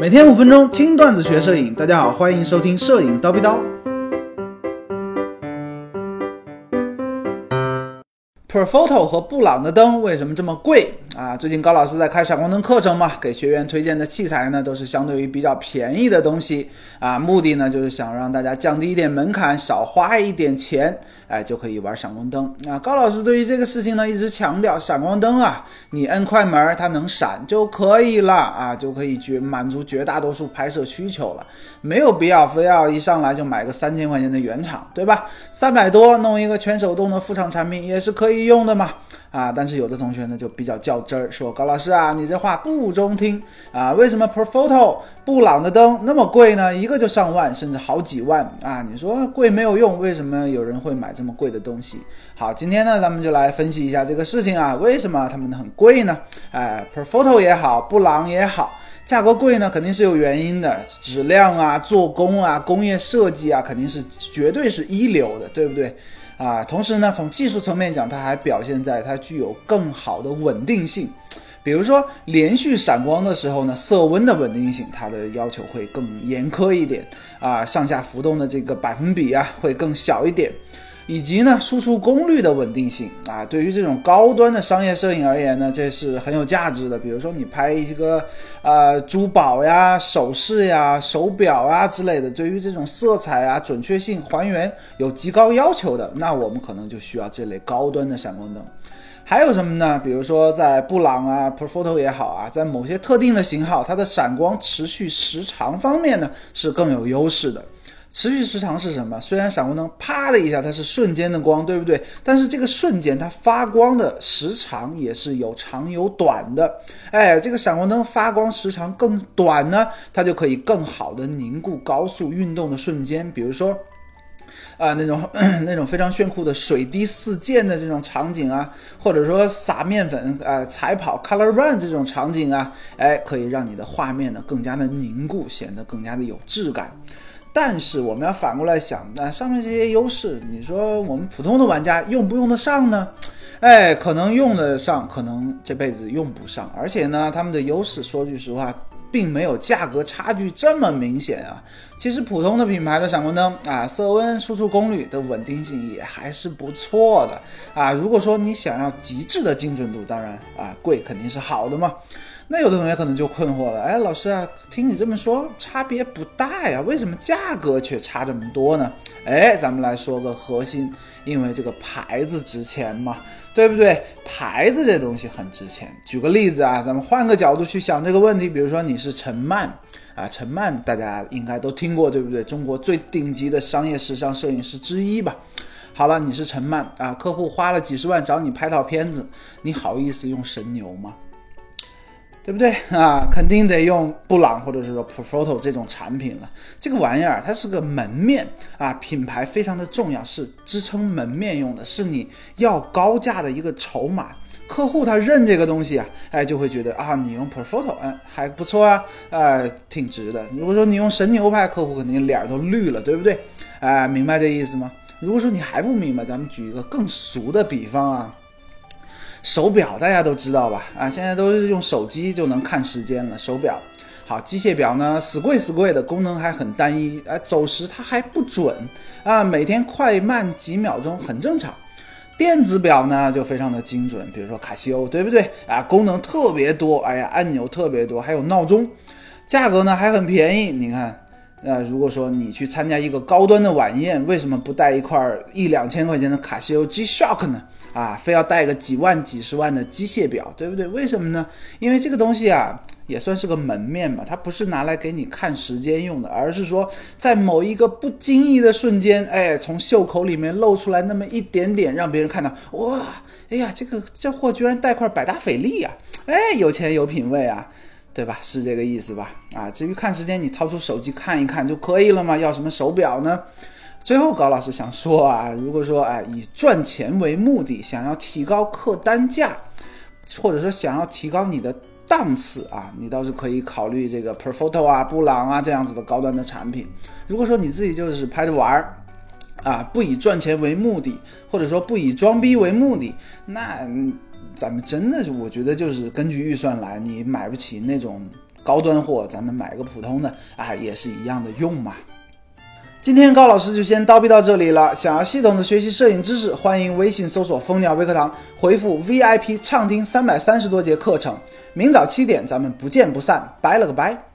每天五分钟听段子学摄影，大家好，欢迎收听摄影叨逼叨。Profoto 和布朗的灯为什么这么贵啊？最近高老师在开闪光灯课程嘛，给学员推荐的器材呢都是相对于比较便宜的东西啊，目的呢就是想让大家降低一点门槛，少花一点钱，哎就可以玩闪光灯。那高老师对于这个事情呢一直强调，闪光灯啊，你摁快门它能闪就可以了啊，就可以绝满足绝大多数拍摄需求了，没有必要非要一上来就买个三千块钱的原厂，对吧？三百多弄一个全手动的副厂产品也是可以。用的嘛啊，但是有的同学呢就比较较真儿，说高老师啊，你这话不中听啊，为什么 Profoto 布朗的灯那么贵呢？一个就上万，甚至好几万啊！你说贵没有用，为什么有人会买这么贵的东西？好，今天呢咱们就来分析一下这个事情啊，为什么他们很贵呢？哎，Profoto 也好，布朗也好，价格贵呢肯定是有原因的，质量啊、做工啊、工业设计啊，肯定是绝对是一流的，对不对？啊，同时呢，从技术层面讲，它还表现在它具有更好的稳定性。比如说，连续闪光的时候呢，色温的稳定性，它的要求会更严苛一点啊，上下浮动的这个百分比啊，会更小一点。以及呢，输出功率的稳定性啊，对于这种高端的商业摄影而言呢，这是很有价值的。比如说你拍一个呃珠宝呀、首饰呀、手表啊之类的，对于这种色彩啊、准确性、还原有极高要求的，那我们可能就需要这类高端的闪光灯。还有什么呢？比如说在布朗啊、Profoto 也好啊，在某些特定的型号，它的闪光持续时长方面呢是更有优势的。持续时长是什么？虽然闪光灯啪的一下它是瞬间的光，对不对？但是这个瞬间它发光的时长也是有长有短的。哎，这个闪光灯发光时长更短呢，它就可以更好的凝固高速运动的瞬间。比如说，啊那种 那种非常炫酷的水滴四溅的这种场景啊，或者说撒面粉啊彩跑 color run 这种场景啊，哎，可以让你的画面呢更加的凝固，显得更加的有质感。但是我们要反过来想，那上面这些优势，你说我们普通的玩家用不用得上呢？哎，可能用得上，可能这辈子用不上。而且呢，他们的优势，说句实话，并没有价格差距这么明显啊。其实普通的品牌的闪光灯啊，色温、输出功率的稳定性也还是不错的啊。如果说你想要极致的精准度，当然啊，贵肯定是好的嘛。那有的同学可能就困惑了，哎，老师啊，听你这么说，差别不大呀，为什么价格却差这么多呢？哎，咱们来说个核心，因为这个牌子值钱嘛，对不对？牌子这东西很值钱。举个例子啊，咱们换个角度去想这个问题，比如说你是陈曼啊，陈曼大家应该都听过，对不对？中国最顶级的商业时尚摄影师之一吧。好了，你是陈曼啊，客户花了几十万找你拍套片子，你好意思用神牛吗？对不对啊？肯定得用布朗或者是说 Profoto 这种产品了。这个玩意儿它是个门面啊，品牌非常的重要，是支撑门面用的，是你要高价的一个筹码。客户他认这个东西啊，哎，就会觉得啊，你用 Profoto，嗯，还不错啊，哎，挺值的。如果说你用神牛派，客户肯定脸都绿了，对不对？哎，明白这意思吗？如果说你还不明白，咱们举一个更俗的比方啊。手表大家都知道吧？啊，现在都是用手机就能看时间了。手表好，机械表呢，死贵死贵的，功能还很单一，啊，走时它还不准啊，每天快慢几秒钟很正常。电子表呢就非常的精准，比如说卡西欧，对不对？啊，功能特别多，哎呀，按钮特别多，还有闹钟，价格呢还很便宜。你看，呃，如果说你去参加一个高端的晚宴，为什么不带一块一两千块钱的卡西欧 G-Shock 呢？啊，非要带个几万、几十万的机械表，对不对？为什么呢？因为这个东西啊，也算是个门面嘛，它不是拿来给你看时间用的，而是说在某一个不经意的瞬间，哎，从袖口里面露出来那么一点点，让别人看到，哇，哎呀，这个这货居然带块百达翡丽呀，哎，有钱有品位啊，对吧？是这个意思吧？啊，至于看时间，你掏出手机看一看就可以了嘛，要什么手表呢？最后，高老师想说啊，如果说哎以赚钱为目的，想要提高客单价，或者说想要提高你的档次啊，你倒是可以考虑这个 Profoto 啊、布朗啊这样子的高端的产品。如果说你自己就是拍着玩儿啊，不以赚钱为目的，或者说不以装逼为目的，那咱们真的，我觉得就是根据预算来，你买不起那种。高端货咱们买个普通的啊，也是一样的用嘛。今天高老师就先叨逼到这里了。想要系统的学习摄影知识，欢迎微信搜索蜂鸟微课堂，回复 VIP 畅听三百三十多节课程。明早七点咱们不见不散，拜了个拜。